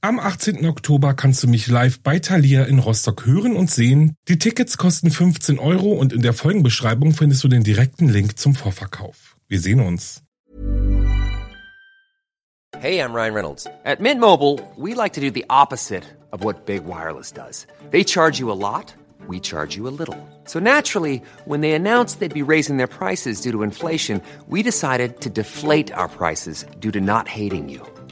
Am 18. Oktober kannst du mich live bei Thalia in Rostock hören und sehen. Die Tickets kosten 15 Euro und in der Folgenbeschreibung findest du den direkten Link zum Vorverkauf. Wir sehen uns. Hey, I'm Ryan Reynolds. At Mint Mobile, we like to do the opposite of what Big Wireless does. They charge you a lot, we charge you a little. So naturally, when they announced they'd be raising their prices due to inflation, we decided to deflate our prices due to not hating you.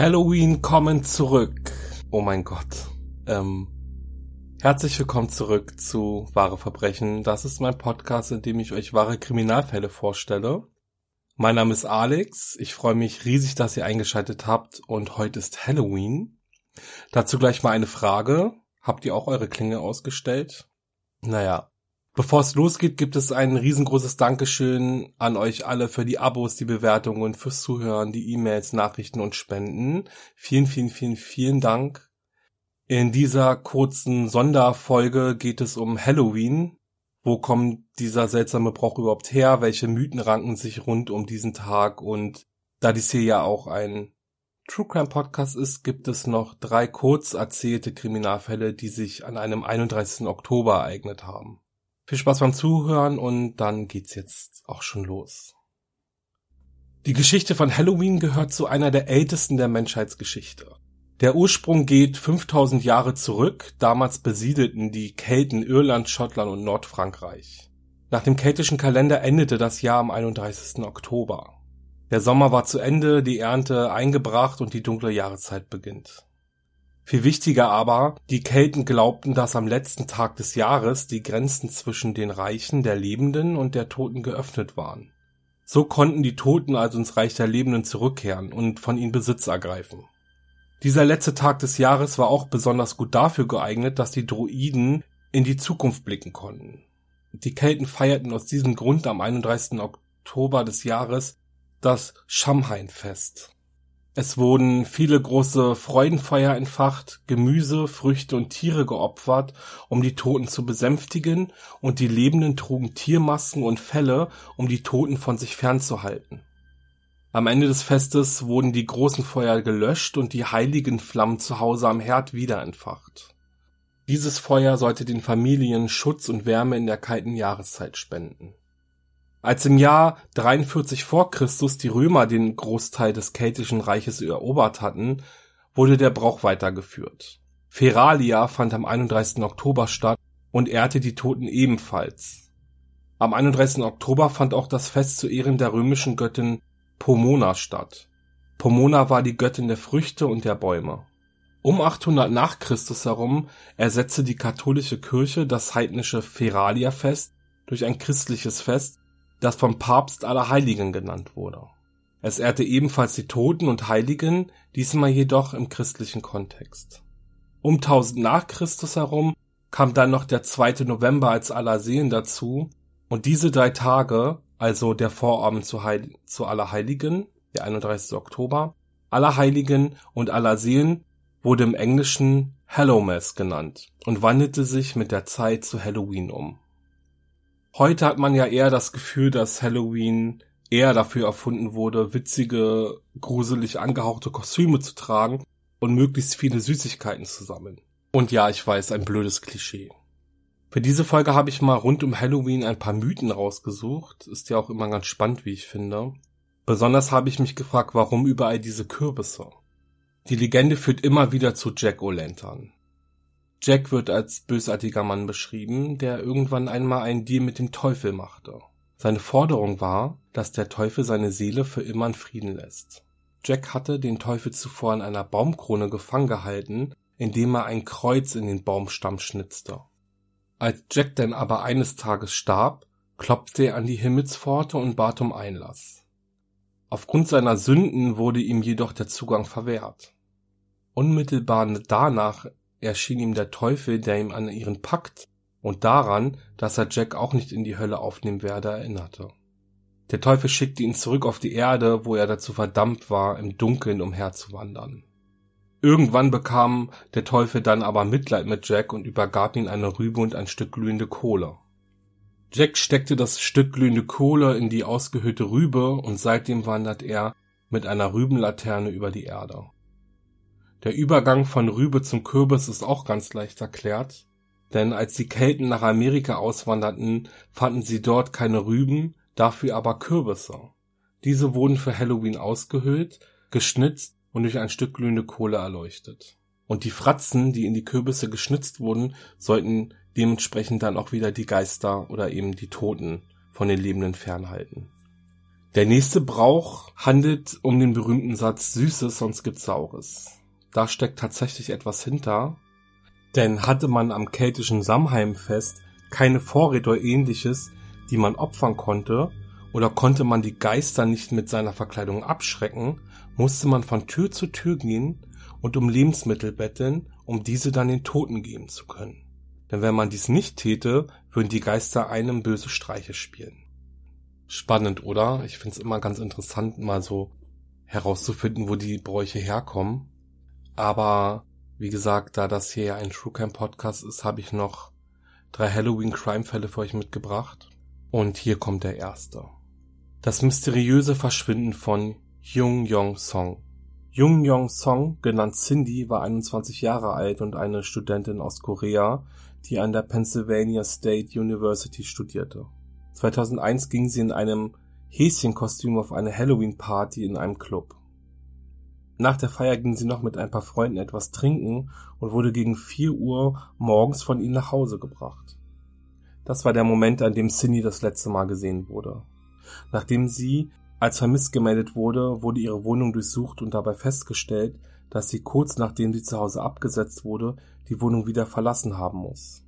Halloween kommen zurück. Oh mein Gott. Ähm, herzlich willkommen zurück zu Wahre Verbrechen. Das ist mein Podcast, in dem ich euch wahre Kriminalfälle vorstelle. Mein Name ist Alex. Ich freue mich riesig, dass ihr eingeschaltet habt und heute ist Halloween. Dazu gleich mal eine Frage. Habt ihr auch eure Klinge ausgestellt? Naja, Bevor es losgeht, gibt es ein riesengroßes Dankeschön an euch alle für die Abos, die Bewertungen, fürs Zuhören, die E-Mails, Nachrichten und Spenden. Vielen, vielen, vielen, vielen Dank. In dieser kurzen Sonderfolge geht es um Halloween. Wo kommt dieser seltsame Brauch überhaupt her? Welche Mythen ranken sich rund um diesen Tag? Und da dies hier ja auch ein True Crime Podcast ist, gibt es noch drei kurz erzählte Kriminalfälle, die sich an einem 31. Oktober ereignet haben. Viel Spaß beim Zuhören und dann geht's jetzt auch schon los. Die Geschichte von Halloween gehört zu einer der ältesten der Menschheitsgeschichte. Der Ursprung geht 5000 Jahre zurück, damals besiedelten die Kelten Irland, Schottland und Nordfrankreich. Nach dem keltischen Kalender endete das Jahr am 31. Oktober. Der Sommer war zu Ende, die Ernte eingebracht und die dunkle Jahreszeit beginnt. Viel wichtiger aber, die Kelten glaubten, dass am letzten Tag des Jahres die Grenzen zwischen den Reichen der Lebenden und der Toten geöffnet waren. So konnten die Toten also ins Reich der Lebenden zurückkehren und von ihnen Besitz ergreifen. Dieser letzte Tag des Jahres war auch besonders gut dafür geeignet, dass die Druiden in die Zukunft blicken konnten. Die Kelten feierten aus diesem Grund am 31. Oktober des Jahres das Schamhain-Fest. Es wurden viele große Freudenfeuer entfacht, Gemüse, Früchte und Tiere geopfert, um die Toten zu besänftigen, und die Lebenden trugen Tiermasken und Felle, um die Toten von sich fernzuhalten. Am Ende des Festes wurden die großen Feuer gelöscht und die heiligen Flammen zu Hause am Herd wieder entfacht. Dieses Feuer sollte den Familien Schutz und Wärme in der kalten Jahreszeit spenden als im Jahr 43 vor Christus die Römer den Großteil des keltischen Reiches erobert hatten, wurde der Brauch weitergeführt. Feralia fand am 31. Oktober statt und ehrte die Toten ebenfalls. Am 31. Oktober fand auch das Fest zu Ehren der römischen Göttin Pomona statt. Pomona war die Göttin der Früchte und der Bäume. Um 800 nach Christus herum ersetzte die katholische Kirche das heidnische Feralia-Fest durch ein christliches Fest, das vom Papst Allerheiligen genannt wurde. Es ehrte ebenfalls die Toten und Heiligen, diesmal jedoch im christlichen Kontext. Um 1000 nach Christus herum kam dann noch der 2. November als Allersehen dazu und diese drei Tage, also der Vorabend zu, Heil zu Allerheiligen, der 31. Oktober, Allerheiligen und Allersehen wurde im Englischen Hallowmas genannt und wandelte sich mit der Zeit zu Halloween um. Heute hat man ja eher das Gefühl, dass Halloween eher dafür erfunden wurde, witzige, gruselig angehauchte Kostüme zu tragen und möglichst viele Süßigkeiten zu sammeln. Und ja, ich weiß, ein blödes Klischee. Für diese Folge habe ich mal rund um Halloween ein paar Mythen rausgesucht. Ist ja auch immer ganz spannend, wie ich finde. Besonders habe ich mich gefragt, warum überall diese Kürbisse. Die Legende führt immer wieder zu Jack O'Lantern. Jack wird als bösartiger Mann beschrieben, der irgendwann einmal einen Deal mit dem Teufel machte. Seine Forderung war, dass der Teufel seine Seele für immer in Frieden lässt. Jack hatte den Teufel zuvor in einer Baumkrone gefangen gehalten indem er ein Kreuz in den Baumstamm schnitzte. Als Jack denn aber eines Tages starb, klopfte er an die Himmelspforte und bat um Einlass. Aufgrund seiner Sünden wurde ihm jedoch der Zugang verwehrt. Unmittelbar danach erschien ihm der Teufel, der ihm an ihren Pakt und daran, dass er Jack auch nicht in die Hölle aufnehmen werde, erinnerte. Der Teufel schickte ihn zurück auf die Erde, wo er dazu verdammt war, im Dunkeln umherzuwandern. Irgendwann bekam der Teufel dann aber Mitleid mit Jack und übergab ihm eine Rübe und ein Stück glühende Kohle. Jack steckte das Stück glühende Kohle in die ausgehöhlte Rübe und seitdem wandert er mit einer Rübenlaterne über die Erde. Der Übergang von Rübe zum Kürbis ist auch ganz leicht erklärt, denn als die Kelten nach Amerika auswanderten, fanden sie dort keine Rüben, dafür aber Kürbisse. Diese wurden für Halloween ausgehöhlt, geschnitzt und durch ein Stück glühende Kohle erleuchtet. Und die Fratzen, die in die Kürbisse geschnitzt wurden, sollten dementsprechend dann auch wieder die Geister oder eben die Toten von den Lebenden fernhalten. Der nächste Brauch handelt um den berühmten Satz Süßes, sonst gibt's Saures. Da steckt tatsächlich etwas hinter, denn hatte man am keltischen Samhainfest keine Vorräte oder ähnliches, die man opfern konnte, oder konnte man die Geister nicht mit seiner Verkleidung abschrecken, musste man von Tür zu Tür gehen und um Lebensmittel betteln, um diese dann den Toten geben zu können. Denn wenn man dies nicht täte, würden die Geister einem böse Streiche spielen. Spannend, oder? Ich find's immer ganz interessant, mal so herauszufinden, wo die Bräuche herkommen. Aber wie gesagt, da das hier ein True Crime Podcast ist, habe ich noch drei Halloween Crime Fälle für euch mitgebracht. Und hier kommt der erste. Das mysteriöse Verschwinden von Jung Yong Song. Jung Yong Song, genannt Cindy, war 21 Jahre alt und eine Studentin aus Korea, die an der Pennsylvania State University studierte. 2001 ging sie in einem Häschenkostüm auf eine Halloween-Party in einem Club. Nach der Feier ging sie noch mit ein paar Freunden etwas trinken und wurde gegen 4 Uhr morgens von ihnen nach Hause gebracht. Das war der Moment, an dem Cindy das letzte Mal gesehen wurde. Nachdem sie als vermisst gemeldet wurde, wurde ihre Wohnung durchsucht und dabei festgestellt, dass sie kurz nachdem sie zu Hause abgesetzt wurde, die Wohnung wieder verlassen haben muss.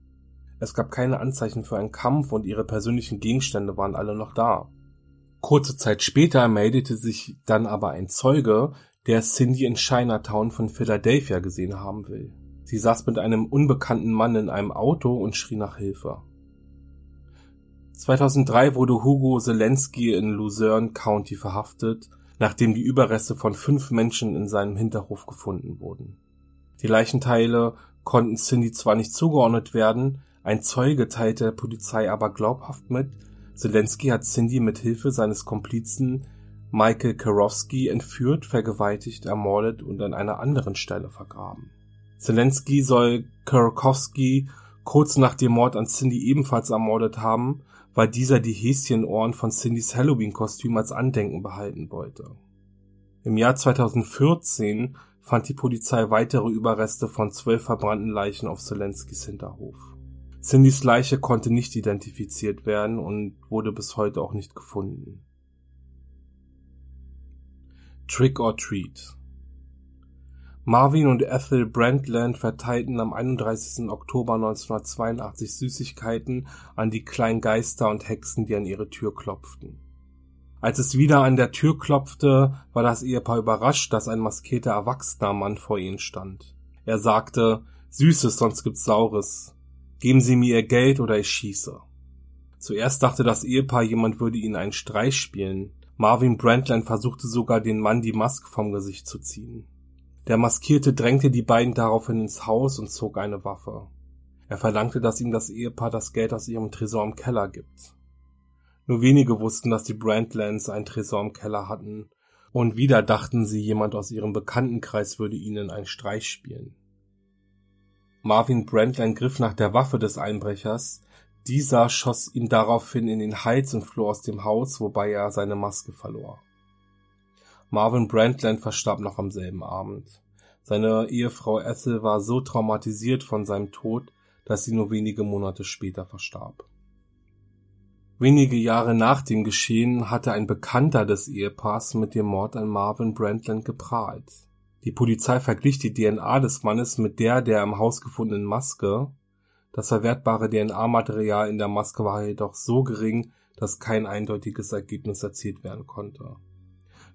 Es gab keine Anzeichen für einen Kampf und ihre persönlichen Gegenstände waren alle noch da. Kurze Zeit später meldete sich dann aber ein Zeuge, der Cindy in Chinatown von Philadelphia gesehen haben will. Sie saß mit einem unbekannten Mann in einem Auto und schrie nach Hilfe. 2003 wurde Hugo Zelensky in Luzerne County verhaftet, nachdem die Überreste von fünf Menschen in seinem Hinterhof gefunden wurden. Die Leichenteile konnten Cindy zwar nicht zugeordnet werden, ein Zeuge teilte der Polizei aber glaubhaft mit, Zelensky hat Cindy mit Hilfe seines Komplizen Michael Karowski entführt, vergewaltigt, ermordet und an einer anderen Stelle vergraben. Zelensky soll Karakowski kurz nach dem Mord an Cindy ebenfalls ermordet haben weil dieser die Häschenohren von Cindys Halloween-Kostüm als Andenken behalten wollte. Im Jahr 2014 fand die Polizei weitere Überreste von zwölf verbrannten Leichen auf Zelenskis Hinterhof. Cindys Leiche konnte nicht identifiziert werden und wurde bis heute auch nicht gefunden. Trick or Treat Marvin und Ethel Brandland verteilten am 31. Oktober 1982 Süßigkeiten an die kleinen Geister und Hexen, die an ihre Tür klopften. Als es wieder an der Tür klopfte, war das Ehepaar überrascht, dass ein maskierter erwachsener Mann vor ihnen stand. Er sagte, Süßes, sonst gibt's Saures. Geben Sie mir Ihr Geld oder ich schieße. Zuerst dachte das Ehepaar, jemand würde ihnen einen Streich spielen. Marvin Brandland versuchte sogar, den Mann die Maske vom Gesicht zu ziehen. Der Maskierte drängte die beiden daraufhin ins Haus und zog eine Waffe. Er verlangte, dass ihm das Ehepaar das Geld aus ihrem Tresor im Keller gibt. Nur wenige wussten, dass die Brandlands ein Tresor im Keller hatten, und wieder dachten sie, jemand aus ihrem Bekanntenkreis würde ihnen einen Streich spielen. Marvin Brandline griff nach der Waffe des Einbrechers, dieser schoss ihn daraufhin in den Hals und floh aus dem Haus, wobei er seine Maske verlor. Marvin Brandland verstarb noch am selben Abend. Seine Ehefrau Ethel war so traumatisiert von seinem Tod, dass sie nur wenige Monate später verstarb. Wenige Jahre nach dem Geschehen hatte ein Bekannter des Ehepaars mit dem Mord an Marvin Brandland geprahlt. Die Polizei verglich die DNA des Mannes mit der der im Haus gefundenen Maske. Das verwertbare DNA-Material in der Maske war jedoch so gering, dass kein eindeutiges Ergebnis erzielt werden konnte.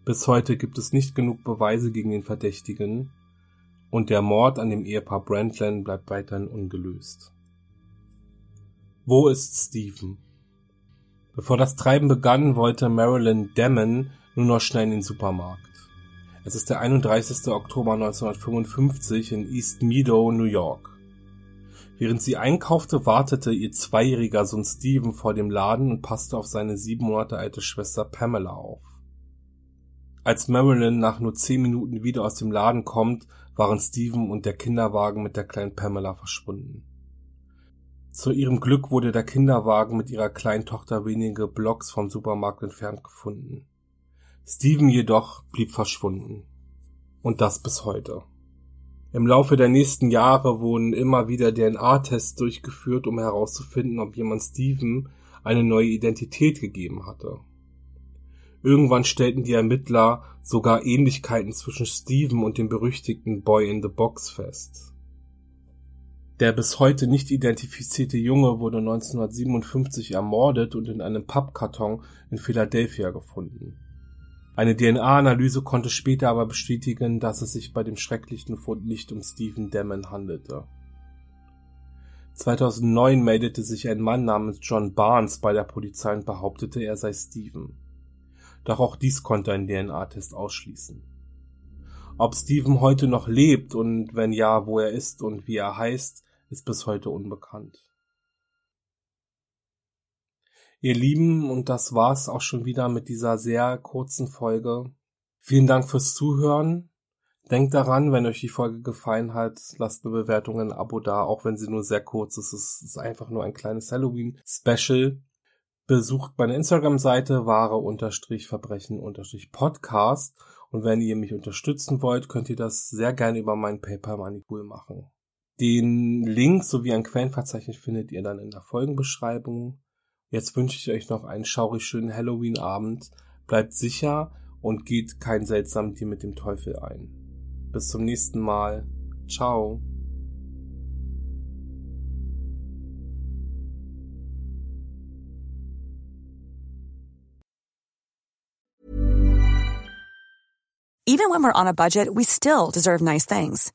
Bis heute gibt es nicht genug Beweise gegen den Verdächtigen und der Mord an dem Ehepaar Brandland bleibt weiterhin ungelöst. Wo ist Stephen? Bevor das Treiben begann, wollte Marilyn Damon nur noch schnell in den Supermarkt. Es ist der 31. Oktober 1955 in East Meadow, New York. Während sie einkaufte, wartete ihr zweijähriger Sohn Stephen vor dem Laden und passte auf seine sieben Monate alte Schwester Pamela auf. Als Marilyn nach nur zehn Minuten wieder aus dem Laden kommt, waren Steven und der Kinderwagen mit der kleinen Pamela verschwunden. Zu ihrem Glück wurde der Kinderwagen mit ihrer kleinen Tochter wenige Blocks vom Supermarkt entfernt gefunden. Steven jedoch blieb verschwunden. Und das bis heute. Im Laufe der nächsten Jahre wurden immer wieder DNA-Tests durchgeführt, um herauszufinden, ob jemand Steven eine neue Identität gegeben hatte. Irgendwann stellten die Ermittler sogar Ähnlichkeiten zwischen Steven und dem berüchtigten Boy in the Box fest. Der bis heute nicht identifizierte Junge wurde 1957 ermordet und in einem Pappkarton in Philadelphia gefunden. Eine DNA-Analyse konnte später aber bestätigen, dass es sich bei dem schrecklichen Fund nicht um Stephen Damon handelte. 2009 meldete sich ein Mann namens John Barnes bei der Polizei und behauptete, er sei Stephen. Doch auch dies konnte ein DNA-Test ausschließen. Ob Steven heute noch lebt und wenn ja, wo er ist und wie er heißt, ist bis heute unbekannt. Ihr Lieben, und das war's auch schon wieder mit dieser sehr kurzen Folge. Vielen Dank fürs Zuhören. Denkt daran, wenn euch die Folge gefallen hat, lasst eine Bewertung, ein Abo da, auch wenn sie nur sehr kurz ist. Es ist einfach nur ein kleines Halloween-Special. Besucht meine Instagram-Seite wahre-verbrechen-podcast und wenn ihr mich unterstützen wollt, könnt ihr das sehr gerne über meinen PayPal Money machen. Den Link sowie ein Quellenverzeichnis findet ihr dann in der Folgenbeschreibung. Jetzt wünsche ich euch noch einen schaurig schönen Halloween-Abend. Bleibt sicher und geht kein seltsamen Tier mit dem Teufel ein. Bis zum nächsten Mal. Ciao. Even when we're on a budget, we still deserve nice things.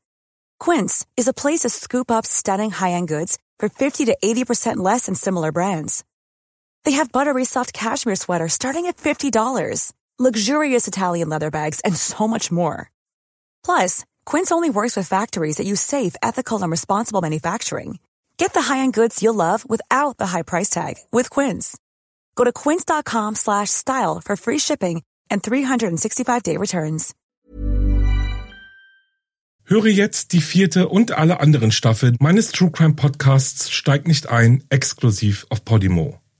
Quince is a place to scoop up stunning high-end goods for 50 to 80% less than similar brands. They have buttery soft cashmere sweaters starting at $50, luxurious Italian leather bags, and so much more. Plus, Quince only works with factories that use safe, ethical, and responsible manufacturing. Get the high-end goods you'll love without the high price tag with Quince. Go to quince.com slash style for free shipping and 365-day returns. Höre jetzt die vierte und alle anderen Staffeln meines True Crime Podcasts Steig nicht ein, exklusiv auf Podimo.